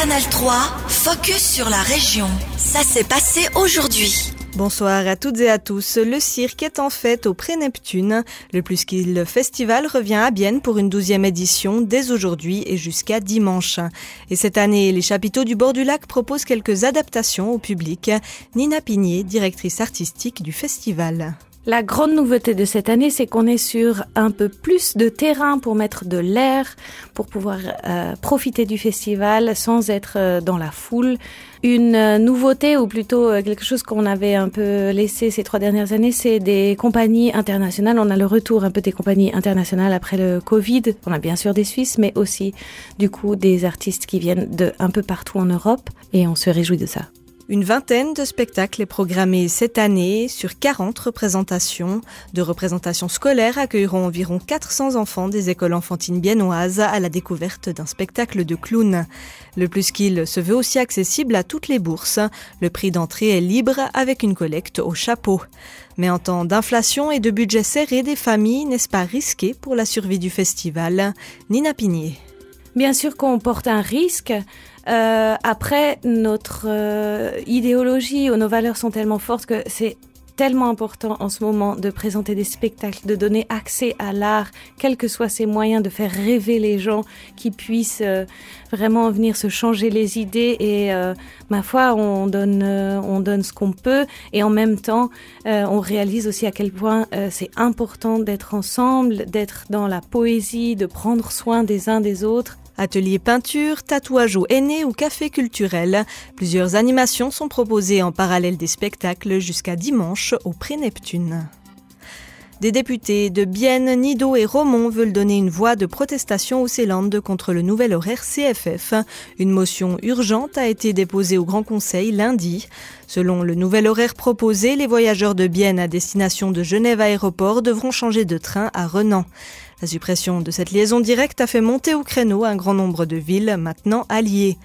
Canal 3, focus sur la région. Ça s'est passé aujourd'hui. Bonsoir à toutes et à tous. Le cirque est en fête au Pré-Neptune. Le Plus qu'il Festival revient à Bienne pour une douzième édition dès aujourd'hui et jusqu'à dimanche. Et cette année, les chapiteaux du bord du lac proposent quelques adaptations au public. Nina Pigné, directrice artistique du festival. La grande nouveauté de cette année, c'est qu'on est sur un peu plus de terrain pour mettre de l'air, pour pouvoir euh, profiter du festival sans être euh, dans la foule. Une euh, nouveauté, ou plutôt quelque chose qu'on avait un peu laissé ces trois dernières années, c'est des compagnies internationales. On a le retour un peu des compagnies internationales après le Covid. On a bien sûr des Suisses, mais aussi du coup des artistes qui viennent de un peu partout en Europe, et on se réjouit de ça. Une vingtaine de spectacles est programmée cette année sur 40 représentations. De représentations scolaires accueilleront environ 400 enfants des écoles enfantines biennoises à la découverte d'un spectacle de clown. Le plus qu'il se veut aussi accessible à toutes les bourses. Le prix d'entrée est libre avec une collecte au chapeau. Mais en temps d'inflation et de budget serré des familles, n'est-ce pas risqué pour la survie du festival? Nina Pigné. Bien sûr qu'on porte un risque. Euh, après, notre euh, idéologie ou nos valeurs sont tellement fortes que c'est tellement important en ce moment de présenter des spectacles, de donner accès à l'art, quels que soient ses moyens, de faire rêver les gens qui puissent euh, vraiment venir se changer les idées. Et ma foi, on donne, on donne ce qu'on peut et en même temps, on réalise aussi à quel point c'est important d'être ensemble, d'être dans la poésie, de prendre soin des uns des autres Atelier peinture, tatouage au aîné ou café culturel. Plusieurs animations sont proposées en parallèle des spectacles jusqu'à dimanche au Pré-Neptune. Des députés de Bienne, Nido et Romont veulent donner une voix de protestation aux Célandes contre le nouvel horaire CFF. Une motion urgente a été déposée au Grand Conseil lundi. Selon le nouvel horaire proposé, les voyageurs de Bienne à destination de Genève Aéroport devront changer de train à Renan. La suppression de cette liaison directe a fait monter au créneau un grand nombre de villes maintenant alliées.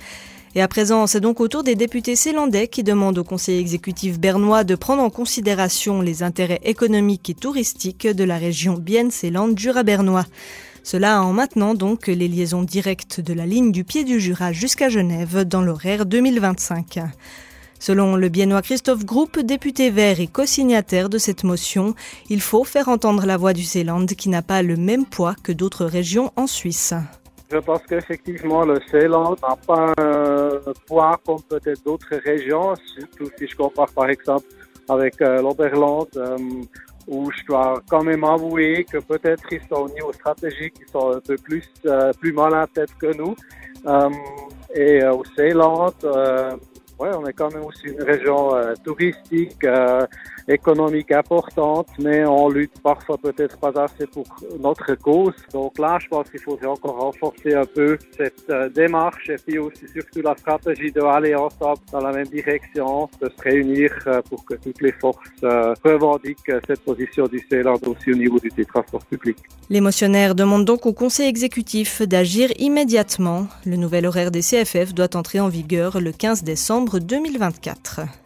Et à présent, c'est donc au tour des députés célandais qui demandent au conseil exécutif bernois de prendre en considération les intérêts économiques et touristiques de la région Bienne-Célande-Jura-Bernois. Cela en maintenant donc les liaisons directes de la ligne du pied du Jura jusqu'à Genève dans l'horaire 2025. Selon le biennois Christophe Groupe, député vert et co-signataire de cette motion, il faut faire entendre la voix du Zélande qui n'a pas le même poids que d'autres régions en Suisse. Je pense qu'effectivement, le Zéland n'a pas un poids comme peut-être d'autres régions, surtout si je compare par exemple avec euh, l'Oberland, euh, où je dois quand même avouer que peut-être ils sont au niveau stratégique, ils sont un peu plus, euh, plus mal à tête que nous. et au Zéland, ouais, on est quand même aussi une région euh, touristique, euh, économique importante, mais on lutte parfois peut-être pas assez pour notre cause. Donc là, je pense qu'il faudrait encore renforcer un peu cette euh, démarche et puis aussi surtout la stratégie de aller ensemble dans la même direction, de se réunir pour que toutes les forces revendiquent cette position du Ceylan aussi au niveau du transport public. Les motionnaires demandent donc au Conseil exécutif d'agir immédiatement. Le nouvel horaire des CFF doit entrer en vigueur le 15 décembre 2024.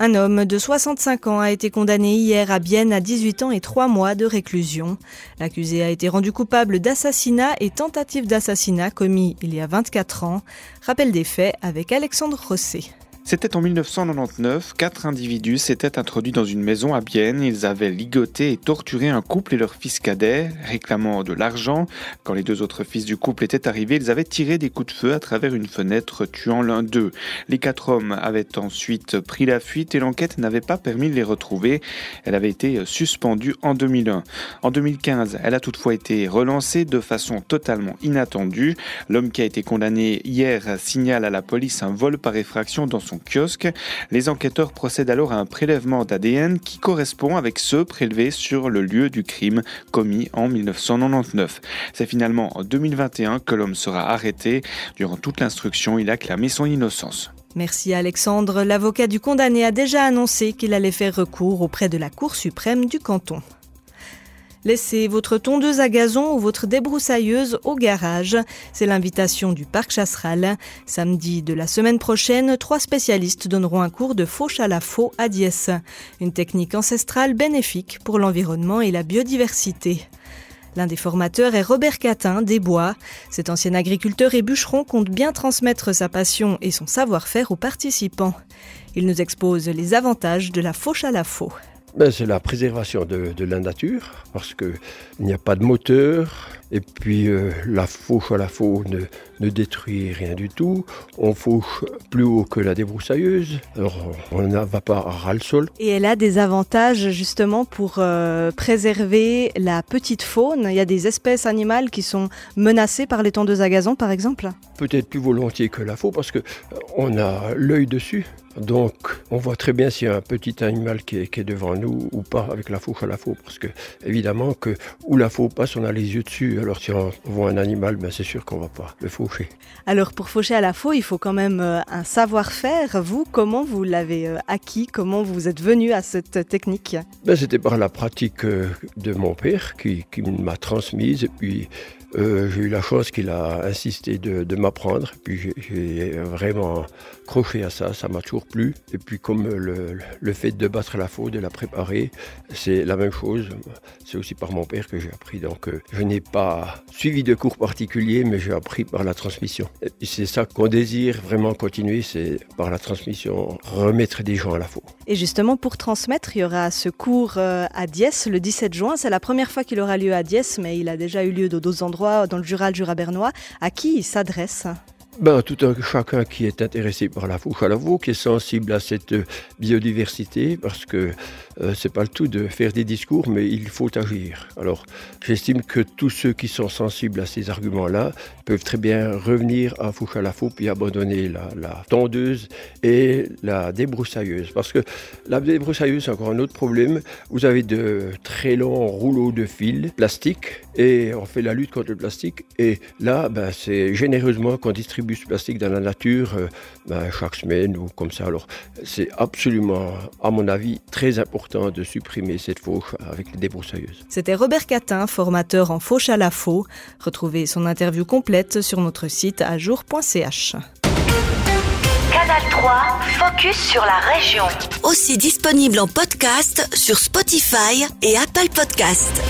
Un homme de 65 ans a été condamné hier à Bienne à 18 ans et 3 mois de réclusion. L'accusé a été rendu coupable d'assassinat et tentative d'assassinat commis il y a 24 ans. Rappel des faits avec Alexandre Rosset. C'était en 1999, quatre individus s'étaient introduits dans une maison à Bienne. Ils avaient ligoté et torturé un couple et leur fils cadet, réclamant de l'argent. Quand les deux autres fils du couple étaient arrivés, ils avaient tiré des coups de feu à travers une fenêtre, tuant l'un d'eux. Les quatre hommes avaient ensuite pris la fuite et l'enquête n'avait pas permis de les retrouver. Elle avait été suspendue en 2001. En 2015, elle a toutefois été relancée de façon totalement inattendue. L'homme qui a été condamné hier signale à la police un vol par effraction dans son kiosque. Les enquêteurs procèdent alors à un prélèvement d'ADN qui correspond avec ceux prélevés sur le lieu du crime commis en 1999. C'est finalement en 2021 que l'homme sera arrêté. Durant toute l'instruction, il a clamé son innocence. Merci Alexandre. L'avocat du condamné a déjà annoncé qu'il allait faire recours auprès de la Cour suprême du canton. Laissez votre tondeuse à gazon ou votre débroussailleuse au garage. C'est l'invitation du Parc Chasseral. Samedi de la semaine prochaine, trois spécialistes donneront un cours de fauche à la faux à Diès. Une technique ancestrale bénéfique pour l'environnement et la biodiversité. L'un des formateurs est Robert Catin des Bois. Cet ancien agriculteur et bûcheron compte bien transmettre sa passion et son savoir-faire aux participants. Il nous expose les avantages de la fauche à la faux. Ben, c'est la préservation de, la nature, parce qu'il n'y a pas de moteur, et puis euh, la fauche à la faux ne, ne, détruit rien du tout. On fauche plus haut que la débroussailleuse, alors on ne va pas à ras le sol. Et elle a des avantages justement pour euh, préserver la petite faune. Il y a des espèces animales qui sont menacées par les tondeuses à gazon, par exemple Peut-être plus volontiers que la faux, parce qu'on euh, a l'œil dessus. Donc, on voit très bien s'il y a un petit animal qui est, devant nous ou pas avec la fauche à la faux. Parce que, évidemment, que où la faux passe, on a les yeux dessus. Alors, si on voit un animal, ben, c'est sûr qu'on va pas le faucher. Alors, pour faucher à la faux, il faut quand même euh, un savoir-faire. Vous, comment vous l'avez euh, acquis? Comment vous êtes venu à cette technique? Ben, C'était par la pratique euh, de mon père qui, qui m'a transmise. Et puis, euh, j'ai eu la chance qu'il a insisté de, m'apprendre. Puis j'ai vraiment croché à ça, ça m'a toujours plu. Et puis comme le, fait de battre la faux, de la préparer, c'est la même chose. C'est aussi par mon père que j'ai appris. Donc euh, je n'ai pas suivi de cours particuliers, mais j'ai appris par la transmission. Et c'est ça qu'on désire vraiment continuer, c'est par la transmission, remettre des gens à la faux. Et justement, pour transmettre, il y aura ce cours euh, à Diès le 17 juin. C'est la première fois qu'il aura lieu à Diès, mais il a déjà eu lieu dans d'autres endroits dans le Jura, le Jura bernois, à qui il s'adresse? Ben, tout un, chacun qui est intéressé par la fouche à la veau, qui est sensible à cette biodiversité, parce que euh, c'est pas le tout de faire des discours, mais il faut agir. Alors, j'estime que tous ceux qui sont sensibles à ces arguments-là peuvent très bien revenir à fouche à la faux puis abandonner la, la, tondeuse et la débroussailleuse, parce que la débroussailleuse c'est encore un autre problème. Vous avez de très longs rouleaux de fil plastique et on fait la lutte contre le plastique. Et là, ben, c'est généreusement qu'on distribue plastique dans la nature euh, ben, chaque semaine ou comme ça. Alors c'est absolument, à mon avis, très important de supprimer cette fauche avec les débroussailleuses. C'était Robert Catin, formateur en fauche à la faux. Retrouvez son interview complète sur notre site ajour.ch. Canal 3, focus sur la région. Aussi disponible en podcast sur Spotify et Apple Podcast.